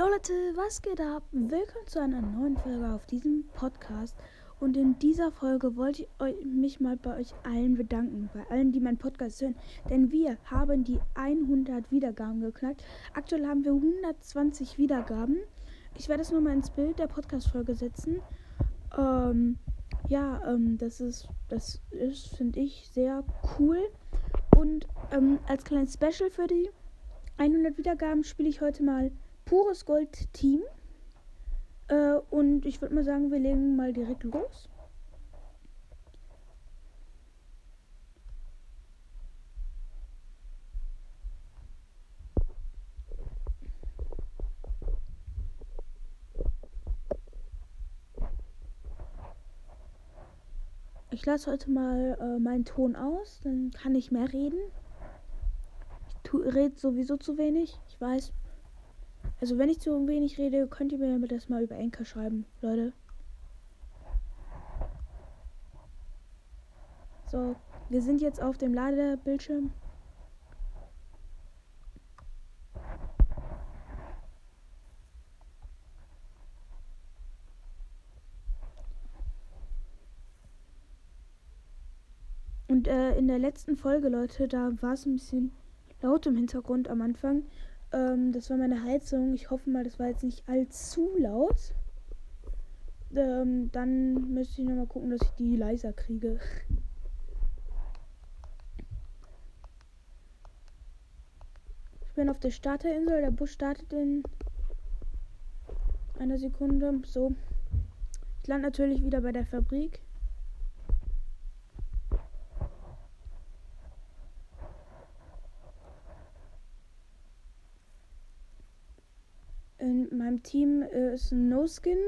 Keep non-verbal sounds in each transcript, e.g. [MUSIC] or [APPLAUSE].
Jo Leute, was geht ab? Willkommen zu einer neuen Folge auf diesem Podcast. Und in dieser Folge wollte ich mich mal bei euch allen bedanken, bei allen, die meinen Podcast hören. Denn wir haben die 100 Wiedergaben geknackt. Aktuell haben wir 120 Wiedergaben. Ich werde es nur mal ins Bild der Podcast-Folge setzen. Ähm, ja, ähm, das ist, das ist, finde ich, sehr cool. Und ähm, als kleines Special für die 100 Wiedergaben spiele ich heute mal Pures Gold Team. Äh, und ich würde mal sagen, wir legen mal direkt los. Ich lasse heute mal äh, meinen Ton aus, dann kann ich mehr reden. Ich rede sowieso zu wenig, ich weiß. Also wenn ich zu wenig rede, könnt ihr mir das mal über Enker schreiben, Leute. So, wir sind jetzt auf dem Ladebildschirm. Und äh, in der letzten Folge, Leute, da war es ein bisschen laut im Hintergrund am Anfang. Ähm, das war meine Heizung. Ich hoffe mal, das war jetzt nicht allzu laut. Ähm, dann müsste ich nochmal gucken, dass ich die leiser kriege. Ich bin auf der Starterinsel. Der Bus startet in einer Sekunde. So. Ich lande natürlich wieder bei der Fabrik. In meinem Team äh, ist ein No-Skin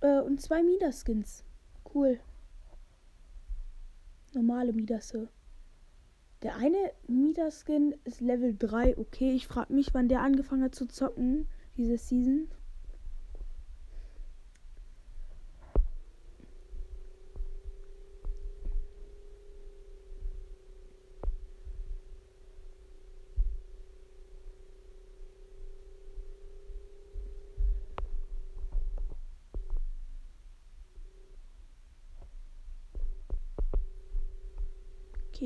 äh, und zwei Midas-Skins. Cool. Normale Midasse. Der eine Midas-Skin ist Level 3. Okay, ich frage mich, wann der angefangen hat zu zocken, diese Season.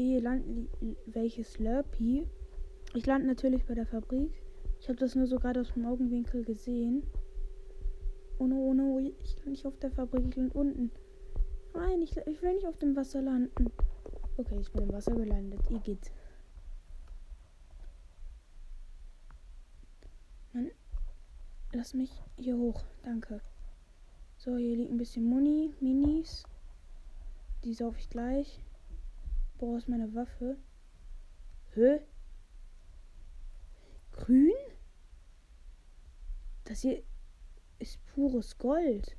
Okay, landen welches Slurpee? Ich lande natürlich bei der Fabrik. Ich habe das nur so gerade aus dem Augenwinkel gesehen. Oh no, oh no, ich lande nicht auf der Fabrik, ich lande unten. Nein, ich, ich will nicht auf dem Wasser landen. Okay, ich bin im Wasser gelandet. Ihr geht. Mann, lass mich hier hoch. Danke. So, hier liegt ein bisschen Muni, Minis. Die sauf ich gleich. Boah, ist meine Waffe. Hä? Grün? Das hier ist pures Gold.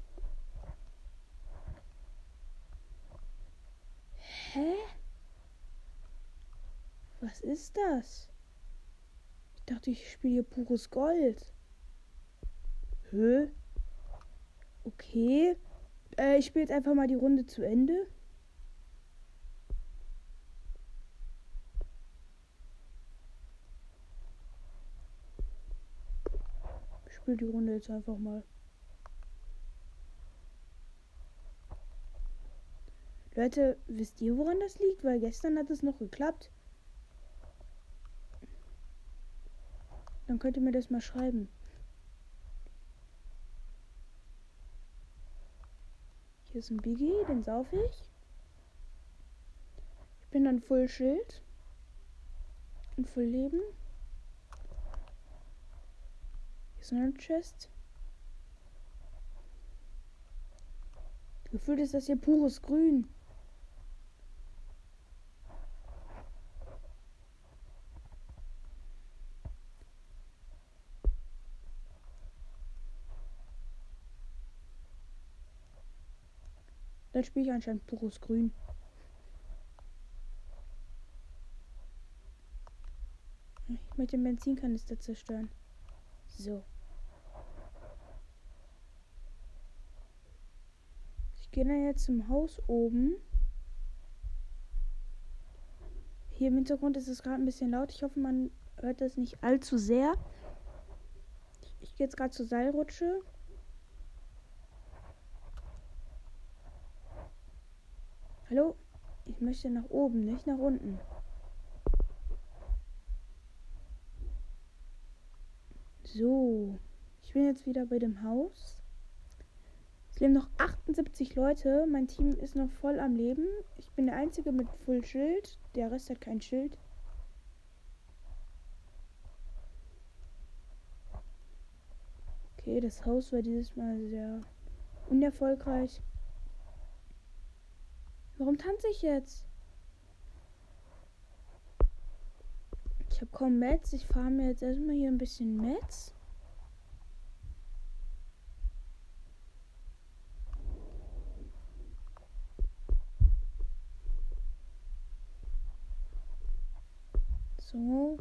Hä? Was ist das? Ich dachte, ich spiele hier pures Gold. Hä? Okay. Äh, ich spiele jetzt einfach mal die Runde zu Ende. Spiele die Runde jetzt einfach mal. Leute, wisst ihr, woran das liegt? Weil gestern hat es noch geklappt. Dann könnt ihr mir das mal schreiben. Hier ist ein Biggie, den sauf ich. Ich bin dann Full Schild. Und Full Leben. Hier ist eine Chest. Gefühlt ist das hier pures Grün. Dann spiele ich anscheinend pures Grün. Ich möchte den Benzinkanister zerstören. So. Ich gehe dann jetzt zum Haus oben. Hier im Hintergrund ist es gerade ein bisschen laut. Ich hoffe, man hört das nicht allzu sehr. Ich gehe jetzt gerade zur Seilrutsche. Hallo? Ich möchte nach oben, nicht nach unten. So. Ich bin jetzt wieder bei dem Haus. Es leben noch 78 Leute. Mein Team ist noch voll am Leben. Ich bin der Einzige mit Full Schild. Der Rest hat kein Schild. Okay, das Haus war dieses Mal sehr unerfolgreich. Warum tanze ich jetzt? Ich habe kaum Mets. Ich fahre mir jetzt erstmal hier ein bisschen Mets. So.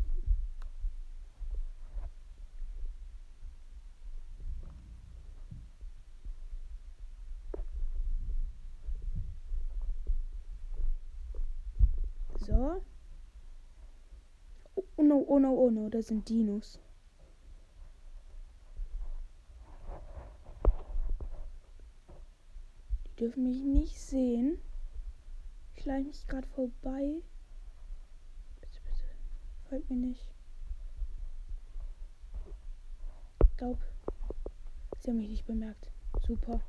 So. Oh no, oh no, oh no, das sind Dinos. Die dürfen mich nicht sehen. Ich leite mich gerade vorbei. Folgt mir nicht. Ich glaube, sie haben mich nicht bemerkt. Super.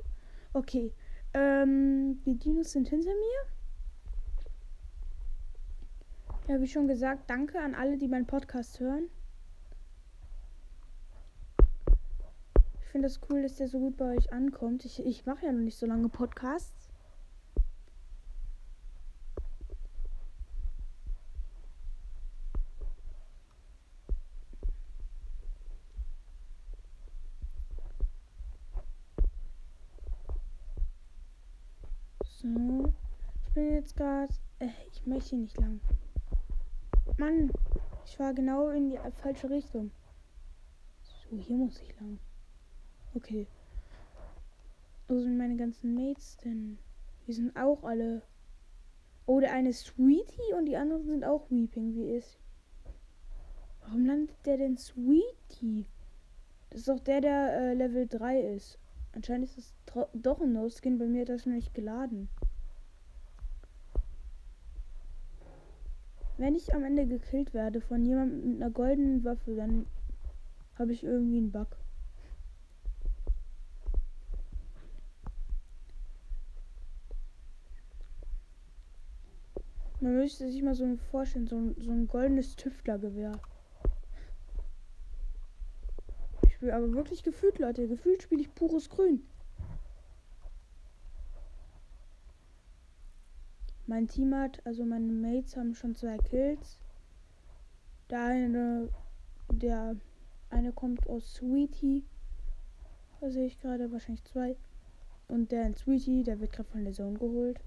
Okay. Ähm, die Dinos sind hinter mir. Ja, wie schon gesagt, danke an alle, die meinen Podcast hören. Ich finde es das cool, dass der so gut bei euch ankommt. Ich, ich mache ja noch nicht so lange Podcasts. So. Gerade. Äh, ich möchte hier nicht lang. Mann, ich war genau in die falsche Richtung. So, hier muss ich lang. Okay. Wo sind meine ganzen Mates denn? Die sind auch alle. Oh, der eine ist Sweetie und die anderen sind auch Weeping, wie ist. Warum landet der denn Sweetie? Das ist doch der, der äh, Level 3 ist. Anscheinend ist das doch ein No-Skin. Bei mir hat das nämlich geladen. Wenn ich am Ende gekillt werde von jemandem mit einer goldenen Waffe, dann habe ich irgendwie einen Bug. Man müsste sich mal so vorstellen, so ein, so ein goldenes Tüftlergewehr. Ich spiele aber wirklich gefühlt, Leute. Gefühlt spiele ich pures Grün. Mein Team hat, also meine Mates haben schon zwei Kills. Der eine, der eine kommt aus Sweetie. Da sehe ich gerade wahrscheinlich zwei. Und der in Sweetie, der wird gerade von der Zone geholt.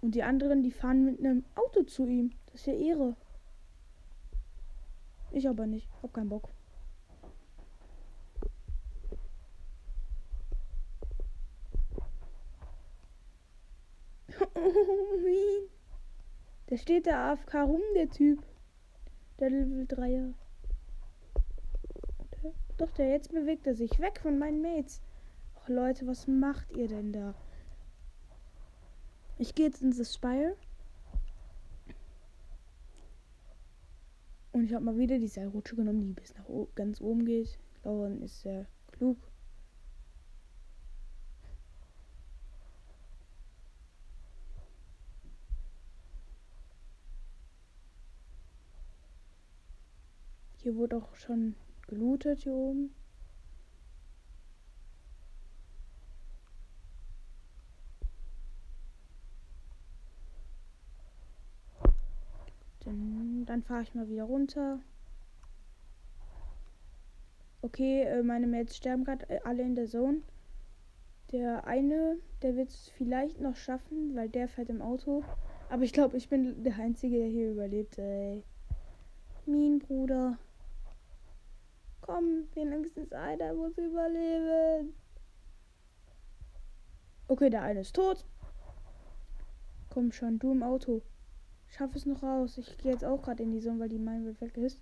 Und die anderen, die fahren mit einem Auto zu ihm. Das ist ja Ehre. Ich aber nicht. Hab keinen Bock. [LAUGHS] Der steht da AFK rum, der Typ. Der Level 3er. Doch, der jetzt bewegt er sich weg von meinen Mates. Ach Leute, was macht ihr denn da? Ich gehe jetzt ins Spire. Und ich habe mal wieder die Seilrutsche genommen, die bis nach ganz oben geht. Lauren ist sehr klug. Hier wurde auch schon gelootet hier oben. Dann, dann fahre ich mal wieder runter. Okay, äh, meine Mates sterben gerade äh, alle in der Zone. Der eine, der wird es vielleicht noch schaffen, weil der fährt im Auto. Aber ich glaube, ich bin der Einzige, der hier überlebt. Ey. Min, Bruder. Komm, wenigstens einer muss überleben. Okay, der eine ist tot. Komm schon, du im Auto. Schaff es noch raus. Ich gehe jetzt auch gerade in die Sonne, weil die Mine weg ist.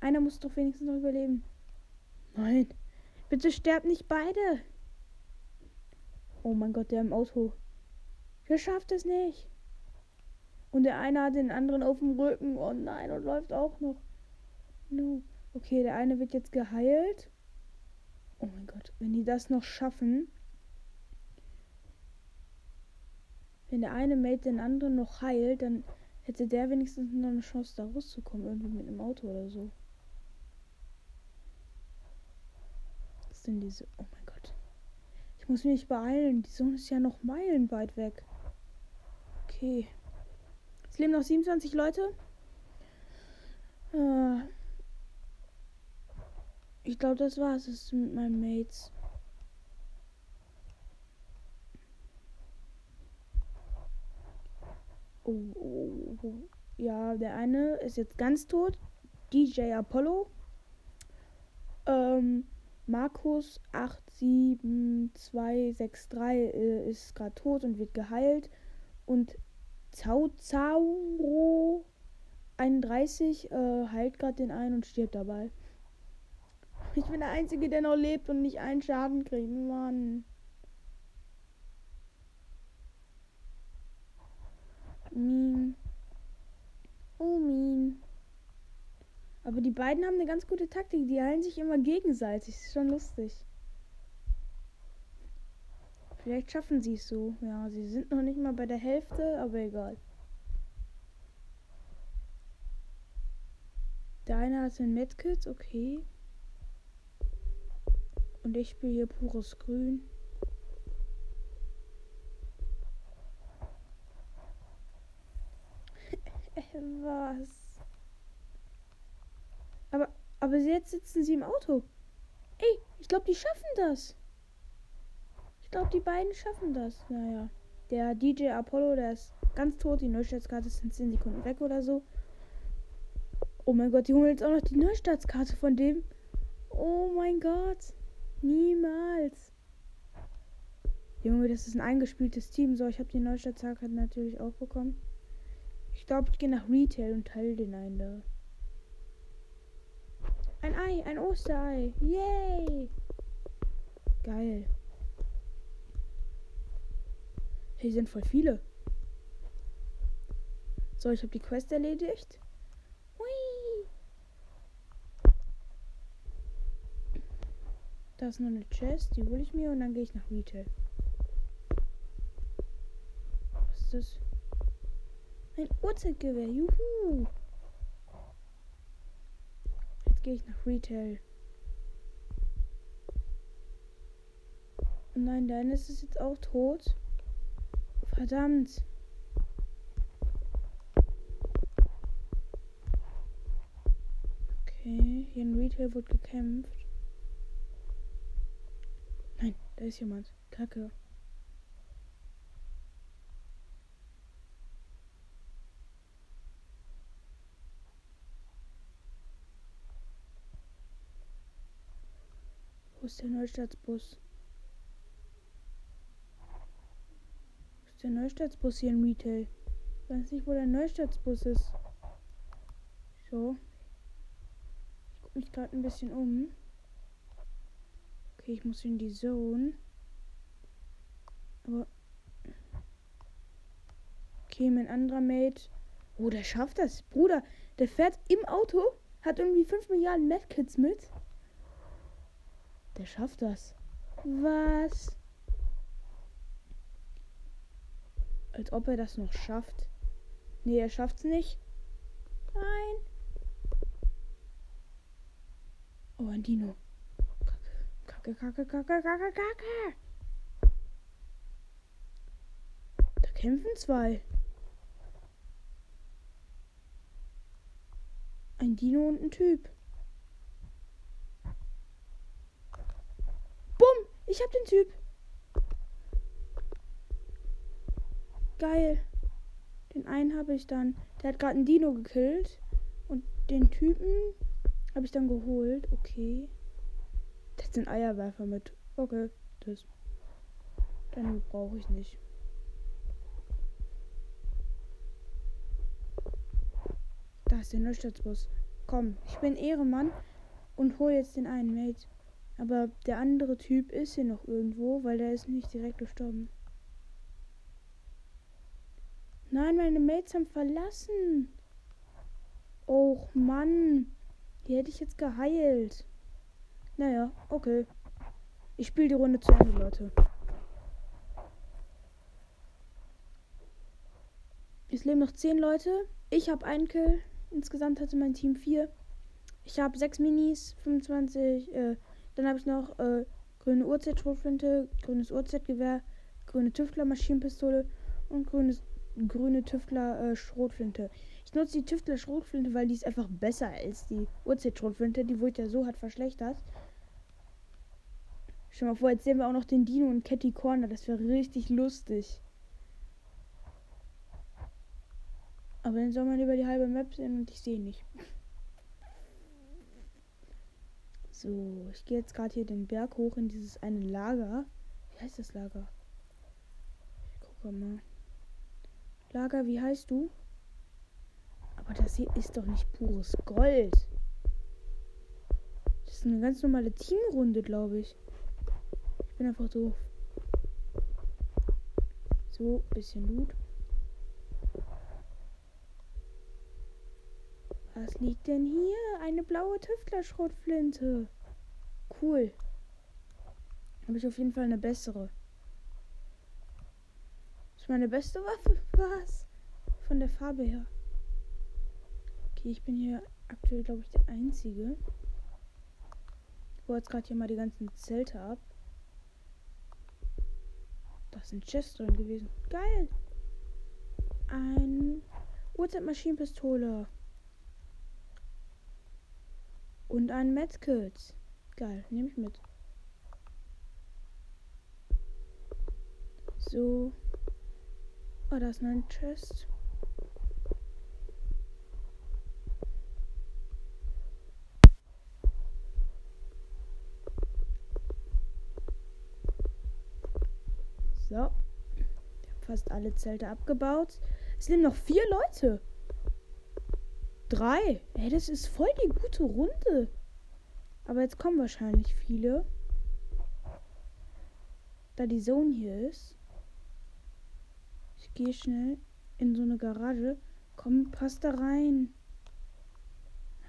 Einer muss doch wenigstens noch überleben. Nein. Bitte sterbt nicht beide. Oh mein Gott, der im Auto. Der schafft es nicht. Und der eine hat den anderen auf dem Rücken. Oh nein, und läuft auch noch. No. Okay, der eine wird jetzt geheilt. Oh mein Gott, wenn die das noch schaffen. Wenn der eine Mate den anderen noch heilt, dann hätte der wenigstens noch eine Chance, da rauszukommen. Irgendwie mit einem Auto oder so. Was sind diese. Oh mein Gott. Ich muss mich beeilen. Die Sonne ist ja noch meilenweit weg. Okay. Es leben noch 27 Leute. Äh, ich glaube, das war es mit meinen Mates. Oh, oh, oh, ja, der eine ist jetzt ganz tot. DJ Apollo. Ähm, Markus 87263 äh, ist gerade tot und wird geheilt. Und Zau Zauro 31 äh, heilt gerade den einen und stirbt dabei. Ich bin der Einzige, der noch lebt und nicht einen Schaden kriegt. Mann. Mean. Oh, mean. Aber die beiden haben eine ganz gute Taktik. Die heilen sich immer gegenseitig. Ist schon lustig. Vielleicht schaffen sie es so. Ja, sie sind noch nicht mal bei der Hälfte, aber egal. Der eine hat ein Medkit, okay. Und ich spiele hier pures Grün. [LAUGHS] Was? Aber, aber jetzt sitzen sie im Auto. Ey, ich glaube, die schaffen das. Ich glaube, die beiden schaffen das. Naja. Der DJ Apollo, der ist ganz tot. Die Neustartskarte sind 10 Sekunden weg oder so. Oh mein Gott, die holen jetzt auch noch die Neustartskarte von dem. Oh mein Gott. Niemals. Junge, das ist ein eingespieltes Team. So, ich habe die Neustartskarte natürlich auch bekommen. Ich glaube, ich gehe nach Retail und teile den einen da. Ein Ei, ein Osterei. Yay! Geil. Hier sind voll viele. So, ich habe die Quest erledigt. Da ist noch eine Chest, die hole ich mir und dann gehe ich nach Retail. Was ist das? Ein Uhrzeitgewehr, juhu! Jetzt gehe ich nach Retail. nein, dein ist es jetzt auch tot. Verdammt. Okay, hier in Retail wird gekämpft. Da ist jemand. Kacke. Wo ist der Neustadtbus? ist der Neustadtbus hier in Retail? Ich weiß nicht, wo der Neustadtbus ist. So. Ich gucke mich gerade ein bisschen um. Okay, ich muss in die Zone. Aber. Okay, mein anderer Mate. Oh, der schafft das. Bruder, der fährt im Auto, hat irgendwie 5 Milliarden Medkits mit. Der schafft das. Was? Als ob er das noch schafft. Nee, er schafft's nicht. Nein. Oh, ein Dino. Kacke, kacke, kacke, kacke, kacke. Da kämpfen zwei. Ein Dino und ein Typ. Bumm! Ich hab den Typ. Geil. Den einen habe ich dann. Der hat gerade einen Dino gekillt. Und den Typen habe ich dann geholt. Okay. Der hat einen Eierwerfer mit. Okay, das. Dann brauche ich nicht. Da ist der Neustadtbus. komm, ich bin Ehremann und hol jetzt den einen Mate. Aber der andere Typ ist hier noch irgendwo, weil der ist nicht direkt gestorben. Nein, meine Mates haben verlassen. Och Mann. Die hätte ich jetzt geheilt. Naja, okay. Ich spiele die Runde zu Ende, Leute. Es leben noch 10 Leute. Ich habe einen Kill. Insgesamt hatte mein Team 4. Ich habe 6 Minis, 25. Äh, dann habe ich noch äh, grüne UZ-Schrotflinte, grünes UZ-Gewehr, grüne Tüftler-Maschinenpistole und grünes, grüne Tüftler-Schrotflinte. ich nutze die Tüftler-Schrotflinte, weil die ist einfach besser als die UZ-Schrotflinte. Die wurde ja so hat verschlechtert. Schau mal vor, jetzt sehen wir auch noch den Dino und Catty Corner. Das wäre richtig lustig. Aber dann soll man über die halbe Map sehen und ich sehe nicht. So, ich gehe jetzt gerade hier den Berg hoch in dieses eine Lager. Wie heißt das Lager? Ich gucke mal. Lager, wie heißt du? Aber das hier ist doch nicht pures Gold. Das ist eine ganz normale Teamrunde, glaube ich. Bin einfach doof. So, bisschen Loot. Was liegt denn hier? Eine blaue Tüftlerschrotflinte. Cool. Habe ich auf jeden Fall eine bessere. ist meine beste Waffe. [LAUGHS] Was? Von der Farbe her. Okay, ich bin hier aktuell, glaube ich, der Einzige. Ich baue jetzt gerade hier mal die ganzen Zelte ab. Da sind Chests drin gewesen. Geil. Ein Uhrzeitmaschinenpistole. Und ein Medkit. Geil, nehme ich mit. So. Oh, da ist noch ein Chest. So. Ich habe fast alle Zelte abgebaut. Es leben noch vier Leute. Drei. Ey, das ist voll die gute Runde. Aber jetzt kommen wahrscheinlich viele. Da die Zone hier ist. Ich gehe schnell in so eine Garage. Komm, passt da rein.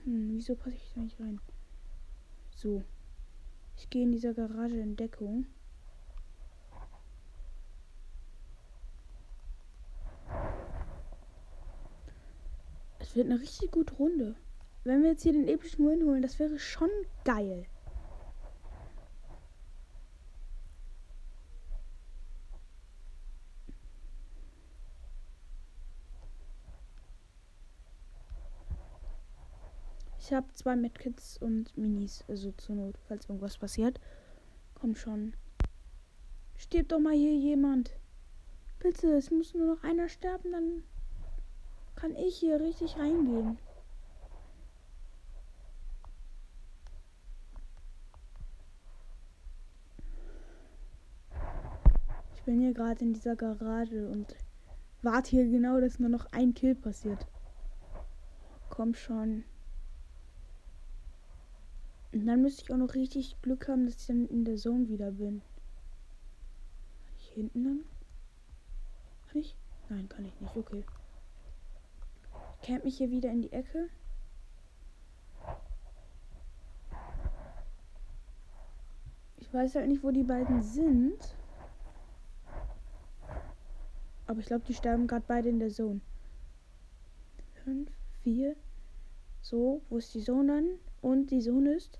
Hm, wieso passe ich da nicht rein? So. Ich gehe in dieser Garage in Deckung. Es wird eine richtig gute Runde. Wenn wir jetzt hier den epischen Win holen, das wäre schon geil. Ich habe zwei Medkits und Minis, also zur Not, falls irgendwas passiert. Komm schon. Stirbt doch mal hier jemand. Bitte, es muss nur noch einer sterben, dann kann ich hier richtig reingehen. Ich bin hier gerade in dieser Garage und warte hier genau, dass nur noch ein Kill passiert. Komm schon. Und dann müsste ich auch noch richtig Glück haben, dass ich dann in der Zone wieder bin. Kann ich hinten lang? Kann ich? Nein, kann ich nicht. Okay camp mich hier wieder in die Ecke. Ich weiß halt nicht, wo die beiden sind. Aber ich glaube, die sterben gerade beide in der Zone. Fünf, vier. So, wo ist die Zone dann? Und die Zone ist.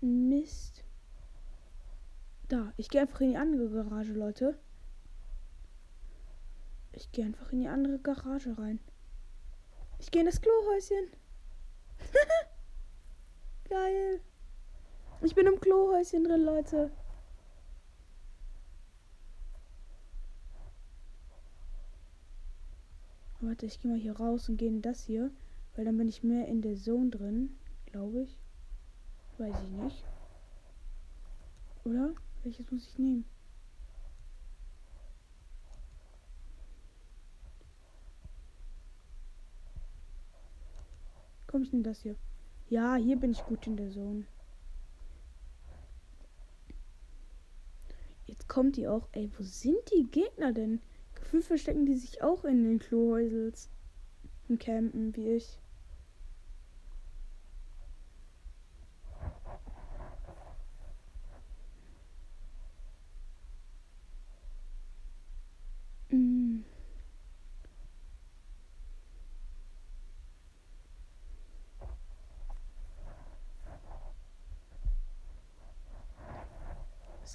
Mist. Da, ich gehe einfach in die andere Garage, Leute. Ich gehe einfach in die andere Garage rein. Ich gehe in das Klohäuschen. [LAUGHS] Geil. Ich bin im Klohäuschen drin, Leute. Warte, ich gehe mal hier raus und gehe in das hier. Weil dann bin ich mehr in der Zone drin, glaube ich. Weiß ich nicht. Oder? Welches muss ich nehmen? Komme ich denn das hier? Ja, hier bin ich gut in der Zone. Jetzt kommt die auch. Ey, wo sind die Gegner denn? Gefühl verstecken die sich auch in den Klohäusels. Und campen wie ich.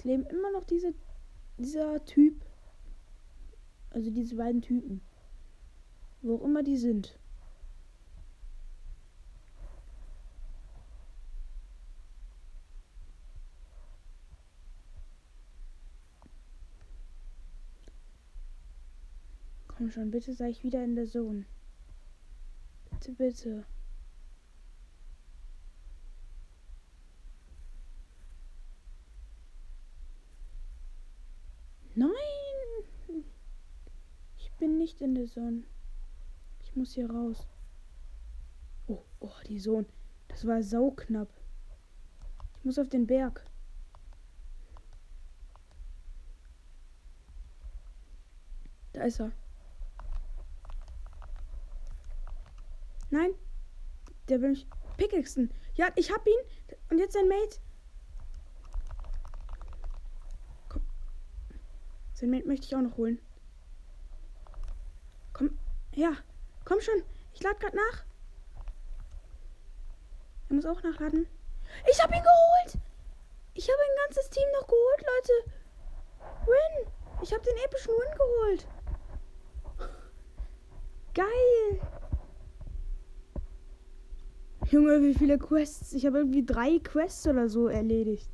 Leben immer noch diese, dieser Typ. Also diese beiden Typen. Wo auch immer die sind. Komm schon, bitte sei ich wieder in der Zone. Bitte, bitte. Nein! Ich bin nicht in der Sonne. Ich muss hier raus. Oh, oh, die Sonne. Das war sauknapp. Ich muss auf den Berg. Da ist er. Nein. Der will mich pickaxen. Ja, ich hab ihn. Und jetzt sein Mate. Den Mate möchte ich auch noch holen. Ja, komm schon. Ich lade gerade nach. Er muss auch nachladen. Ich habe ihn geholt. Ich habe ein ganzes Team noch geholt, Leute. Win. Ich habe den epischen Win geholt. Geil. Junge, wie viele Quests? Ich habe irgendwie drei Quests oder so erledigt.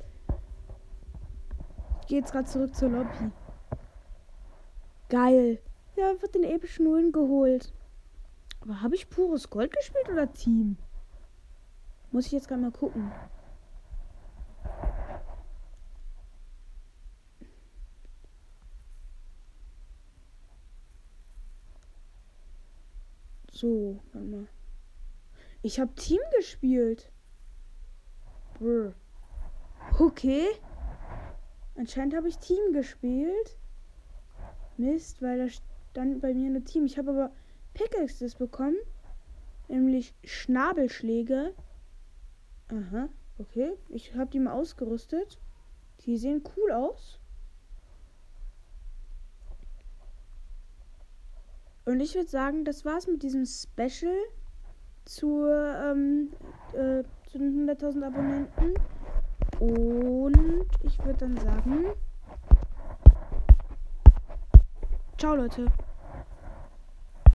Ich gehe jetzt gerade zurück zur Lobby. Geil. Ja, wird den epischen Nullen geholt. Aber habe ich pures Gold gespielt oder Team? Muss ich jetzt gerade mal gucken. So, warte mal. Ich habe Team gespielt. Brr. Okay. Anscheinend habe ich Team gespielt. Mist, weil da stand bei mir eine Team. Ich habe aber Pickaxes bekommen. Nämlich Schnabelschläge. Aha, okay. Ich habe die mal ausgerüstet. Die sehen cool aus. Und ich würde sagen, das war's mit diesem Special zur, ähm, äh, zu den 100.000 Abonnenten. Und ich würde dann sagen. Ciao, Leute.